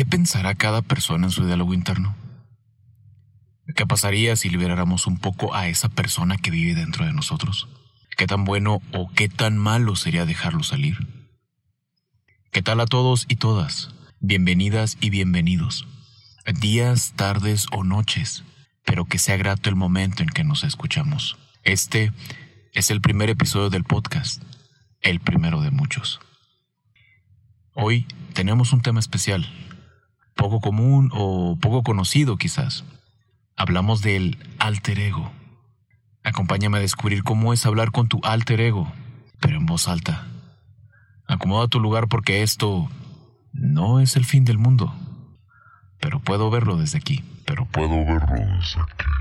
¿qué pensará cada persona en su diálogo interno? ¿Qué pasaría si liberáramos un poco a esa persona que vive dentro de nosotros? ¿Qué tan bueno o qué tan malo sería dejarlo salir? ¿Qué tal a todos y todas? Bienvenidas y bienvenidos. Días, tardes o noches, pero que sea grato el momento en que nos escuchamos. Este es el primer episodio del podcast, el primero de muchos. Hoy tenemos un tema especial, poco común o poco conocido quizás. Hablamos del alter ego. Acompáñame a descubrir cómo es hablar con tu alter ego, pero en voz alta. Acomoda tu lugar porque esto no es el fin del mundo. Pero puedo verlo desde aquí. Pero puedo verlo desde aquí.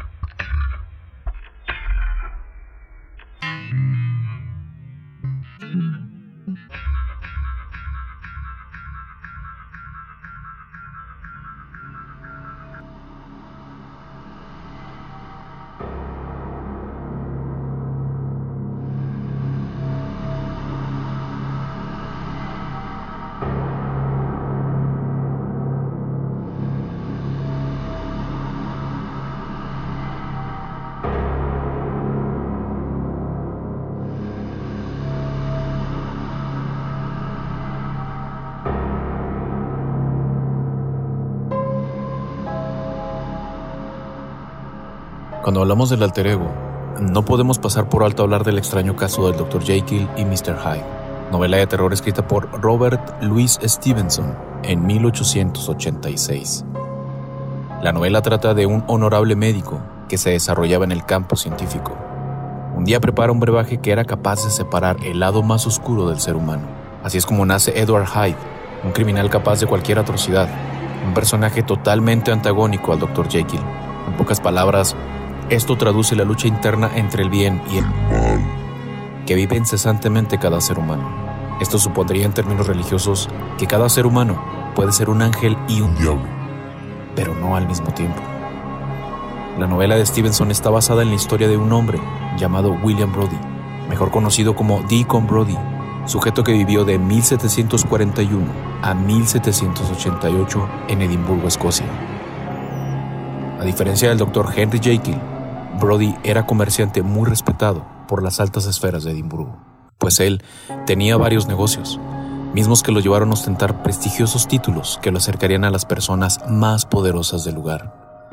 Cuando hablamos del alter ego, no podemos pasar por alto hablar del extraño caso del Dr. Jekyll y Mr. Hyde, novela de terror escrita por Robert Louis Stevenson en 1886. La novela trata de un honorable médico que se desarrollaba en el campo científico. Un día prepara un brebaje que era capaz de separar el lado más oscuro del ser humano. Así es como nace Edward Hyde, un criminal capaz de cualquier atrocidad, un personaje totalmente antagónico al Dr. Jekyll. En pocas palabras, esto traduce la lucha interna entre el bien y el mal que vive incesantemente cada ser humano. Esto supondría en términos religiosos que cada ser humano puede ser un ángel y un diablo, pero no al mismo tiempo. La novela de Stevenson está basada en la historia de un hombre llamado William Brody, mejor conocido como Deacon Brody, sujeto que vivió de 1741 a 1788 en Edimburgo, Escocia. A diferencia del Dr. Henry Jekyll, Brody era comerciante muy respetado por las altas esferas de Edimburgo, pues él tenía varios negocios, mismos que lo llevaron a ostentar prestigiosos títulos que lo acercarían a las personas más poderosas del lugar.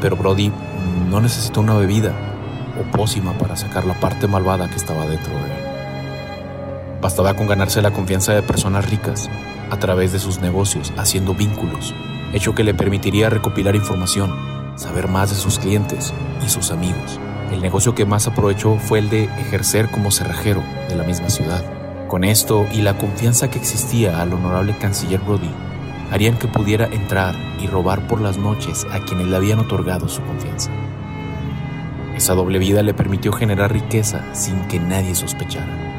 Pero Brody no necesitó una bebida o pócima para sacar la parte malvada que estaba dentro de él. Bastaba con ganarse la confianza de personas ricas a través de sus negocios, haciendo vínculos, hecho que le permitiría recopilar información saber más de sus clientes y sus amigos. El negocio que más aprovechó fue el de ejercer como cerrajero de la misma ciudad. Con esto y la confianza que existía al honorable canciller Brody, harían que pudiera entrar y robar por las noches a quienes le habían otorgado su confianza. Esa doble vida le permitió generar riqueza sin que nadie sospechara.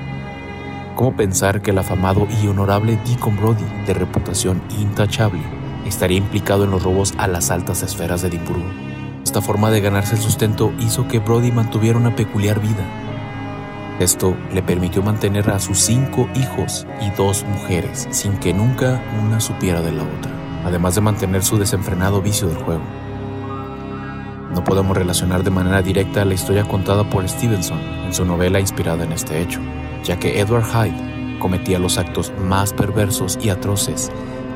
¿Cómo pensar que el afamado y honorable Deacon Brody, de reputación intachable, estaría implicado en los robos a las altas esferas de Edimburgo. Esta forma de ganarse el sustento hizo que Brody mantuviera una peculiar vida. Esto le permitió mantener a sus cinco hijos y dos mujeres sin que nunca una supiera de la otra, además de mantener su desenfrenado vicio del juego. No podemos relacionar de manera directa la historia contada por Stevenson en su novela inspirada en este hecho, ya que Edward Hyde cometía los actos más perversos y atroces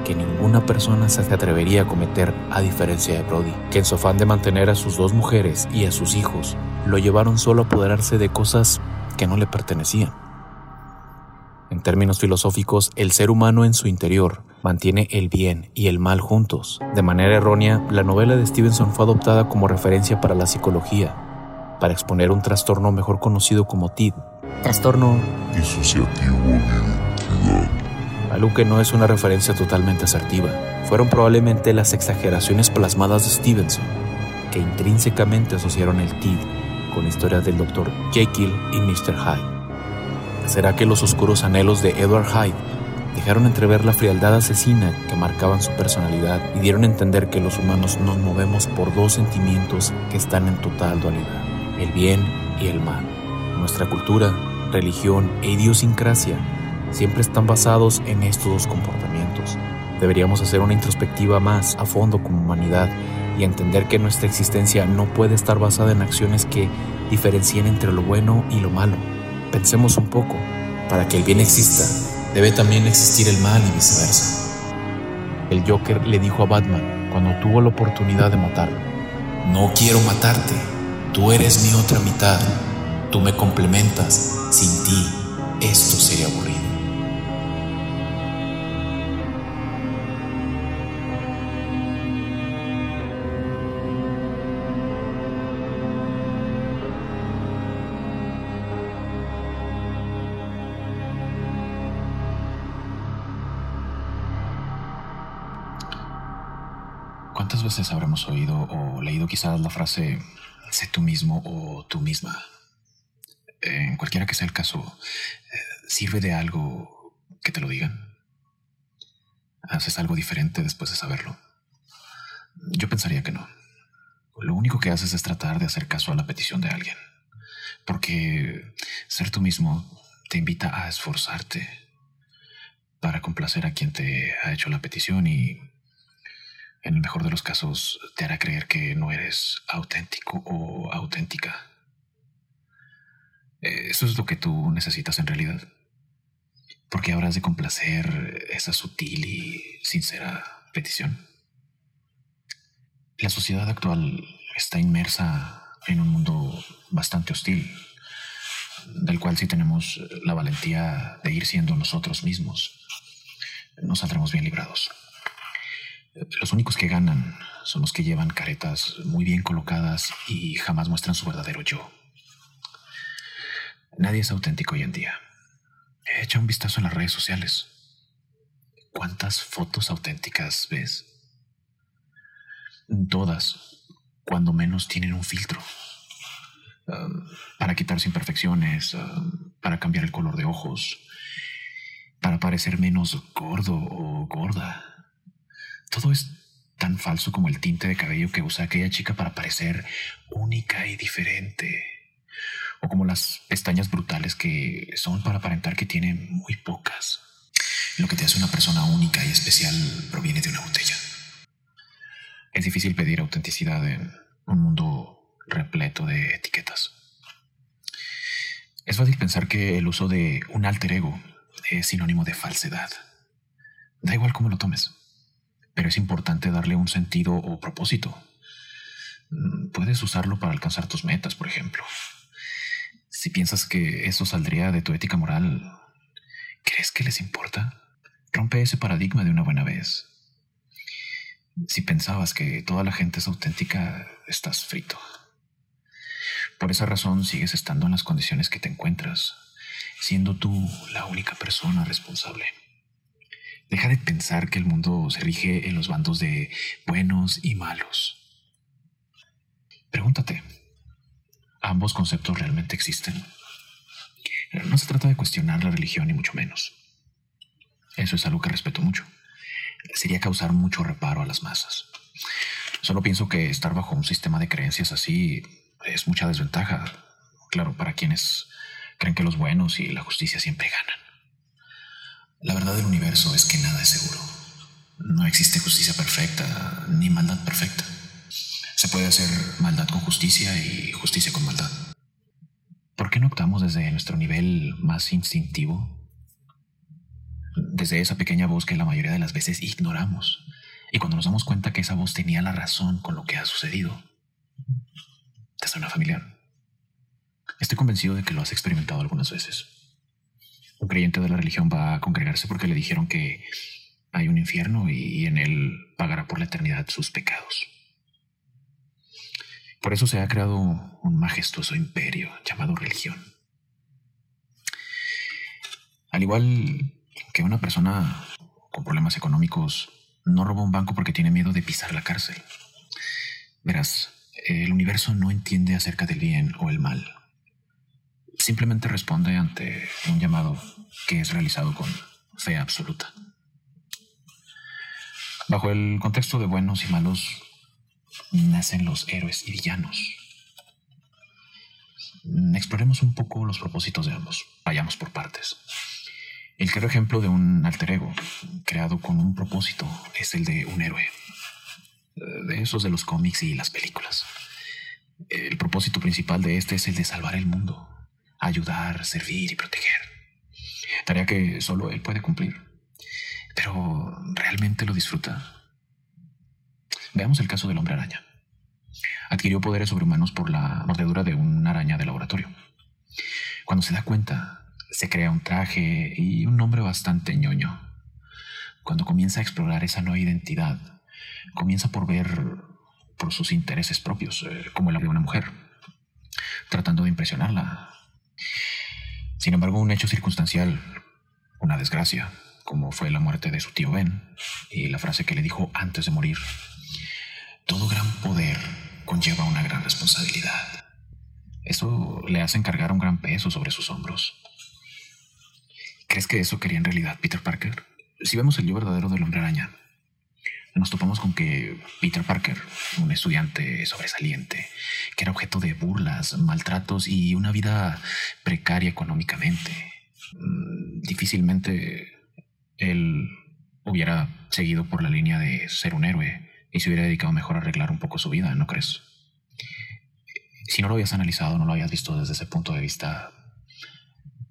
que ninguna persona se atrevería a cometer a diferencia de Brody, que en su afán de mantener a sus dos mujeres y a sus hijos, lo llevaron solo a apoderarse de cosas que no le pertenecían. En términos filosóficos, el ser humano en su interior mantiene el bien y el mal juntos. De manera errónea, la novela de Stevenson fue adoptada como referencia para la psicología, para exponer un trastorno mejor conocido como TID, trastorno disociativo de identidad algo que no es una referencia totalmente asertiva. Fueron probablemente las exageraciones plasmadas de Stevenson, que intrínsecamente asociaron el TID con la historia del Dr. Jekyll y Mr. Hyde. ¿Será que los oscuros anhelos de Edward Hyde dejaron entrever la frialdad asesina que marcaban su personalidad y dieron a entender que los humanos nos movemos por dos sentimientos que están en total dualidad, el bien y el mal? Nuestra cultura, religión e idiosincrasia siempre están basados en estos dos comportamientos. Deberíamos hacer una introspectiva más a fondo como humanidad y entender que nuestra existencia no puede estar basada en acciones que diferencien entre lo bueno y lo malo. Pensemos un poco, para que el bien exista, debe también existir el mal y viceversa. El Joker le dijo a Batman cuando tuvo la oportunidad de matarlo, no quiero matarte, tú eres mi otra mitad, tú me complementas, sin ti esto sería aburrido. ¿Cuántas veces habremos oído o leído quizás la frase sé tú mismo o tú misma? En cualquiera que sea el caso, ¿sirve de algo que te lo digan? ¿Haces algo diferente después de saberlo? Yo pensaría que no. Lo único que haces es tratar de hacer caso a la petición de alguien. Porque ser tú mismo te invita a esforzarte para complacer a quien te ha hecho la petición y en el mejor de los casos, te hará creer que no eres auténtico o auténtica. Eh, eso es lo que tú necesitas en realidad. Porque habrás de complacer esa sutil y sincera petición. La sociedad actual está inmersa en un mundo bastante hostil, del cual si tenemos la valentía de ir siendo nosotros mismos, nos saldremos bien librados. Los únicos que ganan son los que llevan caretas muy bien colocadas y jamás muestran su verdadero yo. Nadie es auténtico hoy en día. Echa un vistazo en las redes sociales. ¿Cuántas fotos auténticas ves? Todas, cuando menos, tienen un filtro. Um, para quitarse imperfecciones, um, para cambiar el color de ojos, para parecer menos gordo o gorda todo es tan falso como el tinte de cabello que usa aquella chica para parecer única y diferente. O como las pestañas brutales que son para aparentar que tiene muy pocas. Lo que te hace una persona única y especial proviene de una botella. Es difícil pedir autenticidad en un mundo repleto de etiquetas. Es fácil pensar que el uso de un alter ego es sinónimo de falsedad. Da igual cómo lo tomes pero es importante darle un sentido o propósito. Mm, puedes usarlo para alcanzar tus metas, por ejemplo. Si piensas que eso saldría de tu ética moral, ¿crees que les importa? Rompe ese paradigma de una buena vez. Si pensabas que toda la gente es auténtica, estás frito. Por esa razón sigues estando en las condiciones que te encuentras, siendo tú la única persona responsable. Deja de pensar que el mundo se rige en los bandos de buenos y malos. Pregúntate, ¿ambos conceptos realmente existen? No se trata de cuestionar la religión ni mucho menos. Eso es algo que respeto mucho. Sería causar mucho reparo a las masas. Solo pienso que estar bajo un sistema de creencias así es mucha desventaja. Claro, para quienes creen que los buenos y la justicia siempre ganan. La verdad del universo es que nada es seguro. No existe justicia perfecta ni maldad perfecta. Se puede hacer maldad con justicia y justicia con maldad. ¿Por qué no optamos desde nuestro nivel más instintivo? Desde esa pequeña voz que la mayoría de las veces ignoramos. Y cuando nos damos cuenta que esa voz tenía la razón con lo que ha sucedido. ¿Te suena familiar? Estoy convencido de que lo has experimentado algunas veces un creyente de la religión va a congregarse porque le dijeron que hay un infierno y en él pagará por la eternidad sus pecados. Por eso se ha creado un majestuoso imperio llamado religión. Al igual que una persona con problemas económicos no roba un banco porque tiene miedo de pisar la cárcel. Verás, el universo no entiende acerca del bien o el mal simplemente responde ante un llamado que es realizado con fe absoluta. Bajo el contexto de buenos y malos nacen los héroes y villanos. Exploremos un poco los propósitos de ambos. Vayamos por partes. El claro ejemplo de un alter ego creado con un propósito es el de un héroe, de esos de los cómics y las películas. El propósito principal de este es el de salvar el mundo, ayudar, servir y proteger. Tarea que solo él puede cumplir. Pero ¿realmente lo disfruta? Veamos el caso del hombre araña. Adquirió poderes sobrehumanos por la mordedura de una araña de laboratorio. Cuando se da cuenta, se crea un traje y un nombre bastante ñoño. Cuando comienza a explorar esa nueva identidad, comienza por ver por sus intereses propios, eh, como el de una mujer, tratando de impresionarla. Sin embargo, un hecho circunstancial, una desgracia, como fue la muerte de su tío Ben y la frase que le dijo antes de morir, todo gran poder conlleva una gran responsabilidad. Eso le hace encargar un gran peso sobre sus hombros. ¿Crees que eso quería en realidad Peter Parker? Si vemos el yo verdadero del hombre araña, nos topamos con que Peter Parker, un estudiante sobresaliente, que era objeto de burlas, maltratos y una vida precaria económicamente, mm, difícilmente él hubiera seguido por la línea de ser un héroe y se hubiera dedicado mejor a arreglar un poco su vida, ¿no crees? Si no lo habías analizado, no lo habías visto desde ese punto de vista,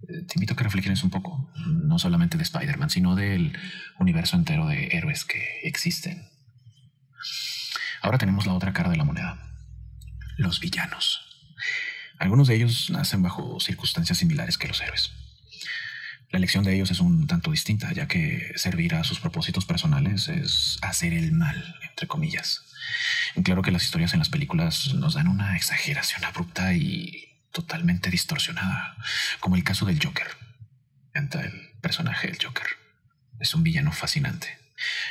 te invito a que reflexiones un poco, no solamente de Spider-Man, sino del universo entero de héroes que existen. Ahora tenemos la otra cara de la moneda, los villanos. Algunos de ellos nacen bajo circunstancias similares que los héroes. La elección de ellos es un tanto distinta, ya que servir a sus propósitos personales es hacer el mal, entre comillas. claro que las historias en las películas nos dan una exageración abrupta y totalmente distorsionada, como el caso del Joker. Entra el personaje del Joker. Es un villano fascinante.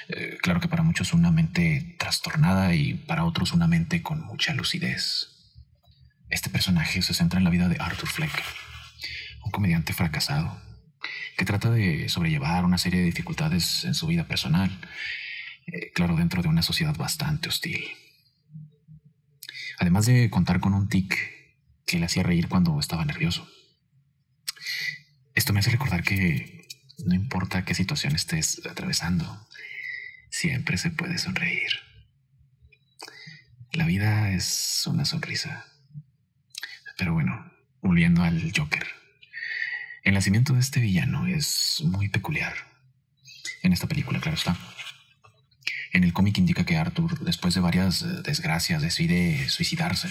Eh, claro que para muchos una mente trastornada y para otros una mente con mucha lucidez. Este personaje se centra en la vida de Arthur Fleck, un comediante fracasado que trata de sobrellevar una serie de dificultades en su vida personal, eh, claro, dentro de una sociedad bastante hostil. Además de contar con un tic que le hacía reír cuando estaba nervioso. Esto me hace recordar que no importa qué situación estés atravesando, siempre se puede sonreír. La vida es una sonrisa. Pero bueno, volviendo al Joker. El nacimiento de este villano es muy peculiar. En esta película, claro está. En el cómic indica que Arthur, después de varias eh, desgracias, decide suicidarse.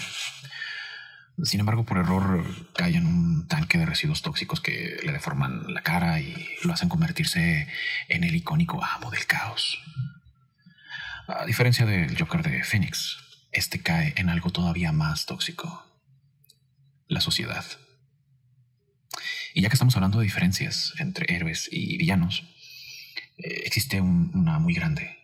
Sin embargo, por error cae en un tanque de residuos tóxicos que le deforman la cara y lo hacen convertirse en el icónico amo del caos. A diferencia del Joker de Phoenix, este cae en algo todavía más tóxico. La sociedad. Y ya que estamos hablando de diferencias entre héroes y villanos, eh, existe una muy grande.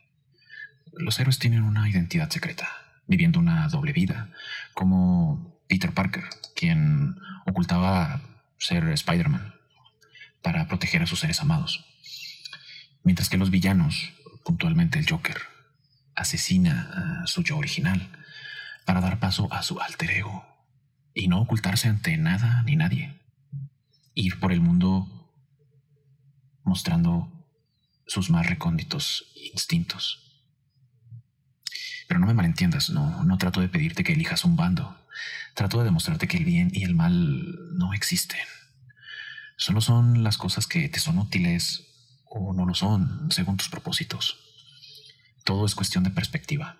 Los héroes tienen una identidad secreta, viviendo una doble vida, como Peter Parker, quien ocultaba ser Spider-Man para proteger a sus seres amados. Mientras que los villanos, puntualmente el Joker, asesina a su yo original para dar paso a su alter ego y no ocultarse ante nada ni nadie. Ir por el mundo mostrando sus más recónditos instintos. Pero no me malentiendas, no, no trato de pedirte que elijas un bando. Trato de demostrarte que el bien y el mal no existen. Solo son las cosas que te son útiles o no lo son, según tus propósitos. Todo es cuestión de perspectiva.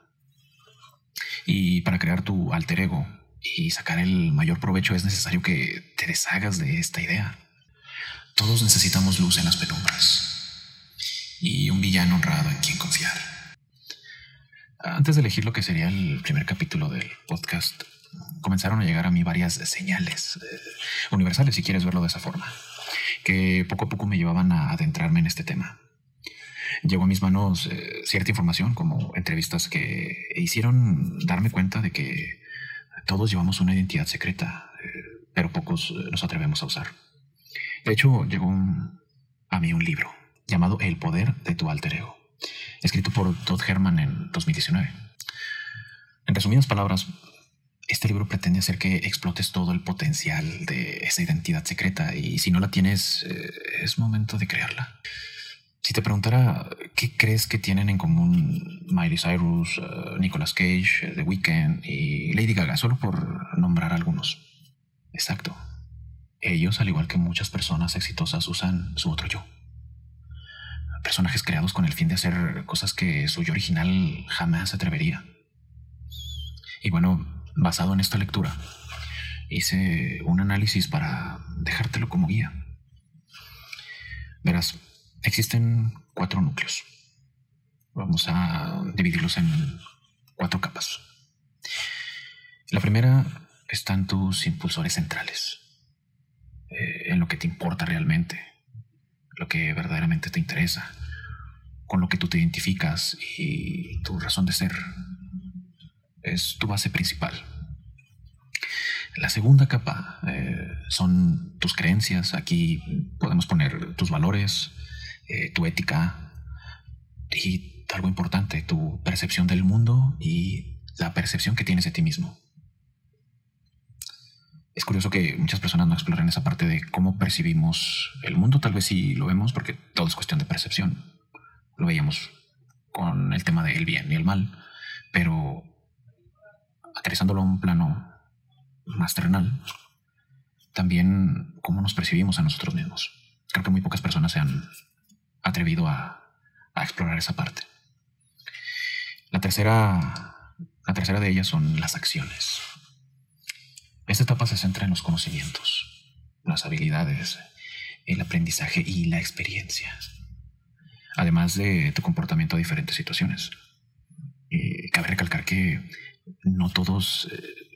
Y para crear tu alter ego y sacar el mayor provecho es necesario que te deshagas de esta idea. Todos necesitamos luz en las penumbras y un villano honrado en quien confiar. Antes de elegir lo que sería el primer capítulo del podcast, comenzaron a llegar a mí varias señales eh, universales, si quieres verlo de esa forma, que poco a poco me llevaban a adentrarme en este tema. Llegó a mis manos eh, cierta información, como entrevistas que hicieron darme cuenta de que todos llevamos una identidad secreta, eh, pero pocos nos atrevemos a usar. De hecho, llegó a mí un libro llamado El poder de tu alter ego, escrito por Todd Herman en 2019. En resumidas palabras, Este libro pretende hacer que explotes todo el potencial de esa identidad secreta y si no la tienes, eh, es momento de crearla. Si te preguntara qué crees que tienen en común Miley Cyrus, uh, Nicolas Cage, uh, The Weeknd y Lady Gaga, solo por nombrar algunos. Exacto. Ellos, al igual que muchas personas exitosas, usan su otro yo. Personajes creados con el fin de hacer cosas que su yo original jamás atrevería. Y bueno, basado en esta lectura, hice un análisis para dejártelo como guía. Verás, existen cuatro núcleos. Vamos a dividirlos en cuatro capas. La primera están tus impulsores centrales, eh, en lo que te importa realmente, lo que verdaderamente te interesa, con lo que tú te identificas y tu razón de ser, es tu base principal. La segunda capa eh, son tus creencias. Aquí podemos poner tus valores, eh, tu ética y algo importante, tu percepción del mundo y la percepción que tienes de ti mismo. Es curioso que muchas personas no exploren esa parte de cómo percibimos el mundo. Tal vez sí lo vemos porque todo es cuestión de percepción. Lo veíamos con el tema del bien y el mal, pero aterrizándolo a un plano más terrenal, también cómo nos percibimos a nosotros mismos. Creo que muy pocas personas se han atrevido a, explorar esa parte. La tercera, la tercera de ellas son las acciones. Esta etapa se centra en los conocimientos, las habilidades, el aprendizaje y la experiencia, además de tu comportamiento a diferentes situaciones. Y cabe recalcar que no todos eh,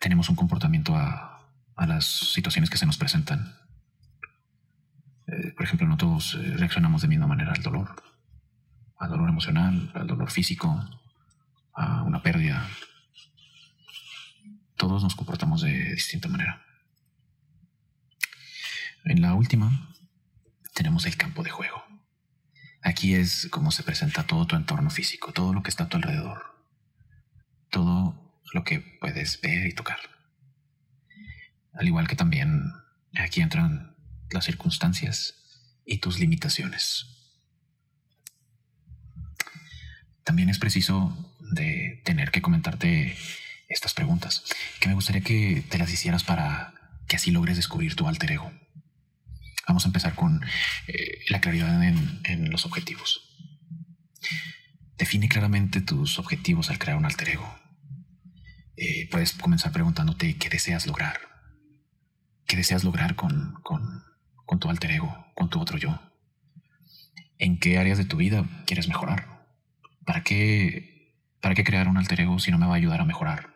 tenemos un comportamiento a, las situaciones que se nos presentan. Eh, por ejemplo, no todos eh, reaccionamos de misma manera al dolor, al dolor emocional, al dolor físico, a una pérdida. Todos nos comportamos de distinta manera. En la última tenemos el campo de juego. Aquí es como se presenta todo tu entorno físico, todo lo que está a tu alrededor todo lo que puedes ver y tocar. Al igual que también aquí entran las circunstancias y tus limitaciones. También es preciso de tener que comentarte estas preguntas, que me gustaría que te las hicieras para que así logres descubrir tu alter ego. Vamos a empezar con eh, la claridad en, en los objetivos. Define claramente tus objetivos al crear un alter ego. Eh, puedes comenzar preguntándote qué deseas lograr. ¿Qué deseas lograr con, con, tu alter ego, con tu otro yo? ¿En qué áreas de tu vida quieres mejorar? ¿Para qué, ¿Para qué crear un alter ego si no me va a ayudar a mejorar?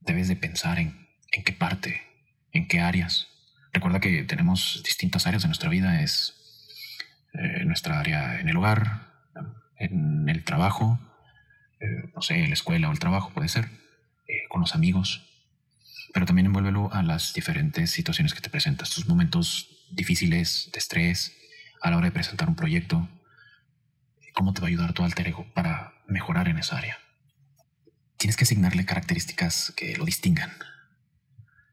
Debes de pensar en, en qué parte, en qué áreas. Recuerda que tenemos distintas áreas de nuestra vida. Es eh, nuestra área en el hogar, en el trabajo, eh, no sé, la escuela o el trabajo puede ser, eh, con los amigos, pero también envuélvelo a las diferentes situaciones que te presentas, tus momentos difíciles de estrés, a la hora de presentar un proyecto, cómo te va a ayudar tu alter ego para mejorar en esa área. Tienes que asignarle características que lo distingan,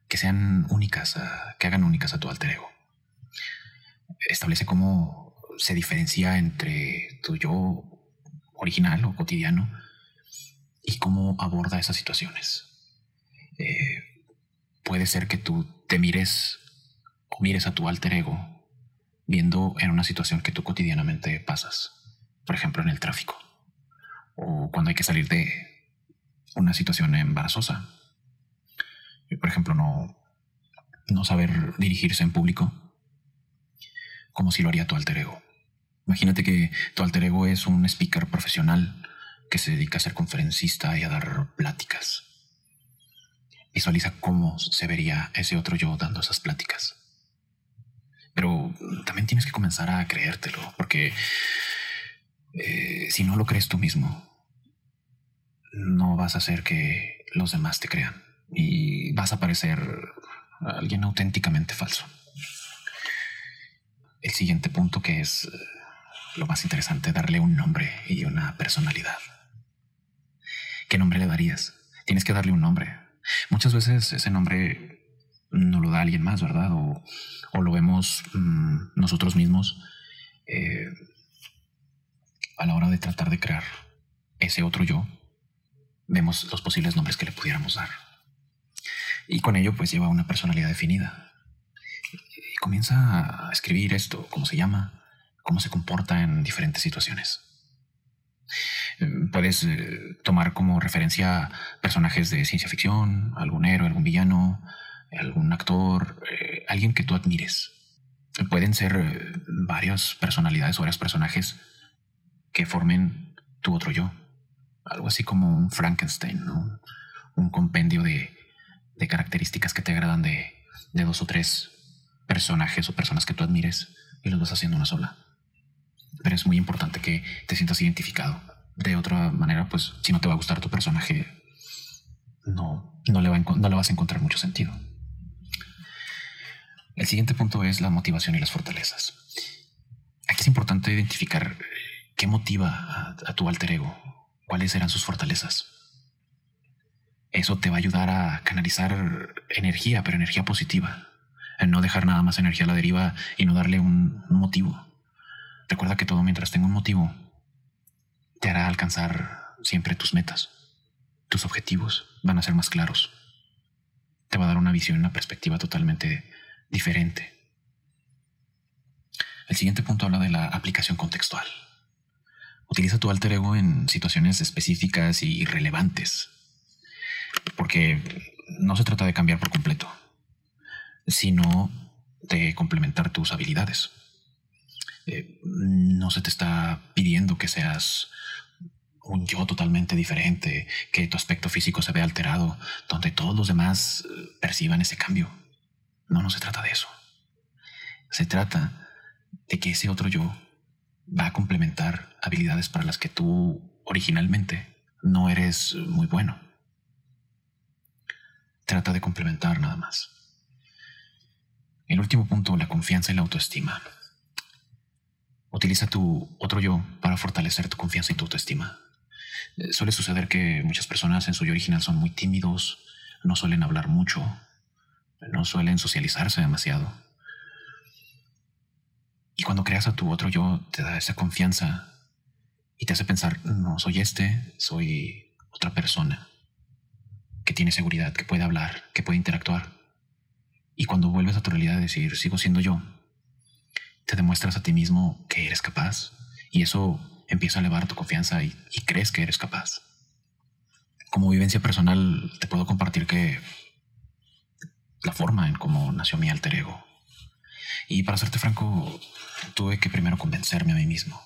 que sean únicas, que hagan únicas a tu alter ego. Establece cómo se diferencia entre tu yo original o cotidiano y cómo aborda esas situaciones. Eh, puede ser que tú te mires o mires a tu alter ego viendo en una situación que tú cotidianamente pasas, por ejemplo en el tráfico, o cuando hay que salir de una situación embarazosa. Por ejemplo, no, no saber dirigirse en público, como si lo haría tu alter ego. Imagínate que tu alter ego es un speaker profesional que se dedica a ser conferencista y a dar pláticas. Visualiza cómo se vería ese otro yo dando esas pláticas. Pero también tienes que comenzar a creértelo, porque eh, si no lo crees tú mismo, no vas a hacer que los demás te crean y vas a parecer alguien auténticamente falso. El siguiente punto que es lo más interesante, darle un nombre y una personalidad. ¿Qué nombre le darías? tienes que darle un nombre. Muchas veces ese nombre no lo da alguien más, ¿verdad? O, lo vemos mm, nosotros mismos eh, a la hora de tratar de crear ese otro yo. Vemos los posibles nombres que le pudiéramos dar. Y con ello pues lleva una personalidad definida. Y comienza a escribir esto, cómo se llama, cómo se comporta en diferentes situaciones. Puedes eh, tomar como referencia personajes de ciencia ficción, algún héroe, algún villano, algún actor, eh, alguien que tú admires. Pueden ser eh, varias personalidades o varios personajes que formen tu otro yo. Algo así como un Frankenstein, un compendio de, características que te agradan de dos o tres personajes o personas que tú admires y los vas haciendo una sola. Pero es muy importante que te sientas identificado de otra manera, pues si no te va a gustar tu personaje, no, no, le, va no le vas a encontrar mucho sentido. El siguiente punto es la motivación y las fortalezas. Aquí es importante identificar qué motiva a, a tu alter ego, cuáles serán sus fortalezas. Eso te va a ayudar a canalizar energía, pero energía positiva. En no dejar nada más energía a la deriva y no darle un motivo. Recuerda que todo mientras tenga un motivo te hará alcanzar siempre tus metas. Tus objetivos van a ser más claros. Te va a dar una visión, una perspectiva totalmente diferente. El siguiente punto habla de la aplicación contextual. Utiliza tu alter ego en situaciones específicas y relevantes, porque no se trata de cambiar por completo, sino de complementar tus habilidades. Eh, no se te está pidiendo que seas un yo totalmente diferente, que tu aspecto físico se vea alterado, donde todos los demás eh, perciban ese cambio. No, no se trata de eso. Se trata de que ese otro yo va a complementar habilidades para las que tú originalmente no eres muy bueno. Trata de complementar nada más. El último punto, la confianza y la autoestima. Utiliza tu otro yo para fortalecer tu confianza y tu autoestima. Eh, suele suceder que muchas personas en su yo original son muy tímidos, no suelen hablar mucho, no suelen socializarse demasiado. Y cuando creas a tu otro yo, te da esa confianza y te hace pensar, no, soy este, soy otra persona que tiene seguridad, que puede hablar, que puede interactuar. Y cuando vuelves a tu realidad de decir, sigo siendo yo, te demuestras a ti mismo que eres capaz y eso empieza a elevar tu confianza y, crees que eres capaz. Como vivencia personal, te puedo compartir que la forma en cómo nació mi alter ego. Y para serte franco, tuve que primero convencerme a mí mismo.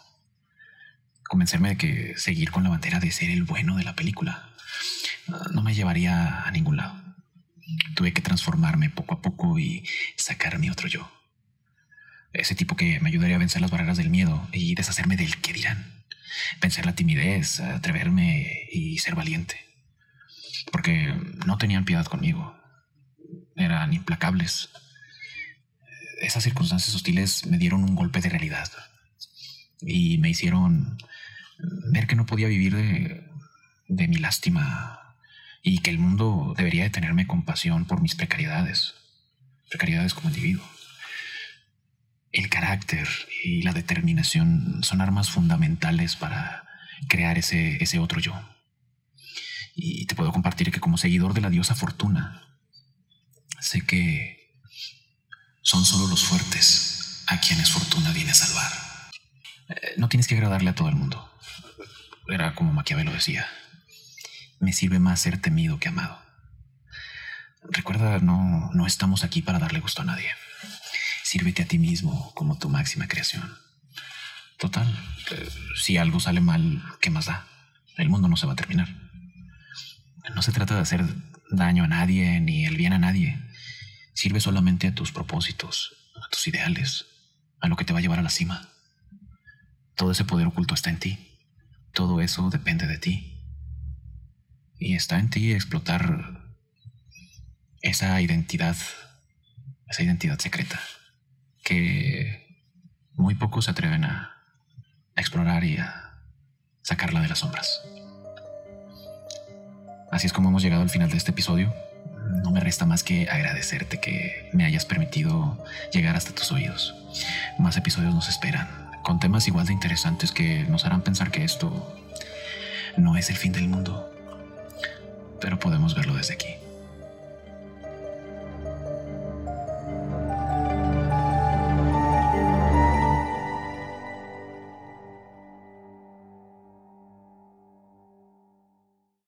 Convencerme de que seguir con la bandera de ser el bueno de la película no me llevaría a ningún lado. Tuve que transformarme poco a poco y sacar mi otro yo. Ese tipo que me ayudaría a vencer las barreras del miedo y deshacerme del que dirán vencer la timidez, atreverme y ser valiente. Porque no tenían piedad conmigo. Eran implacables. Esas circunstancias hostiles me dieron un golpe de realidad y me hicieron ver que no podía vivir de, mi lástima y que el mundo debería de tenerme compasión por mis precariedades, precariedades como individuo. El carácter y la determinación son armas fundamentales para crear ese, ese otro yo. Y te puedo compartir que como seguidor de la diosa Fortuna, sé que son solo los fuertes a quienes Fortuna viene a salvar. Eh, no tienes que agradarle a todo el mundo. Era como Maquiavelo decía. Me sirve más ser temido que amado. Recuerda, no, no estamos aquí para darle gusto a nadie. Sírvete a ti mismo como tu máxima creación. Total, eh, si algo sale mal, ¿qué más da? El mundo no se va a terminar. No se trata de hacer daño a nadie ni el bien a nadie. Sirve solamente a tus propósitos, a tus ideales, a lo que te va a llevar a la cima. Todo ese poder oculto está en ti. Todo eso depende de ti. Y está en ti explotar esa identidad, esa identidad secreta que muy pocos se atreven a, explorar y a sacarla de las sombras. Así es como hemos llegado al final de este episodio. No me resta más que agradecerte que me hayas permitido llegar hasta tus oídos. Más episodios nos esperan, con temas igual de interesantes que nos harán pensar que esto no es el fin del mundo, pero podemos verlo desde aquí.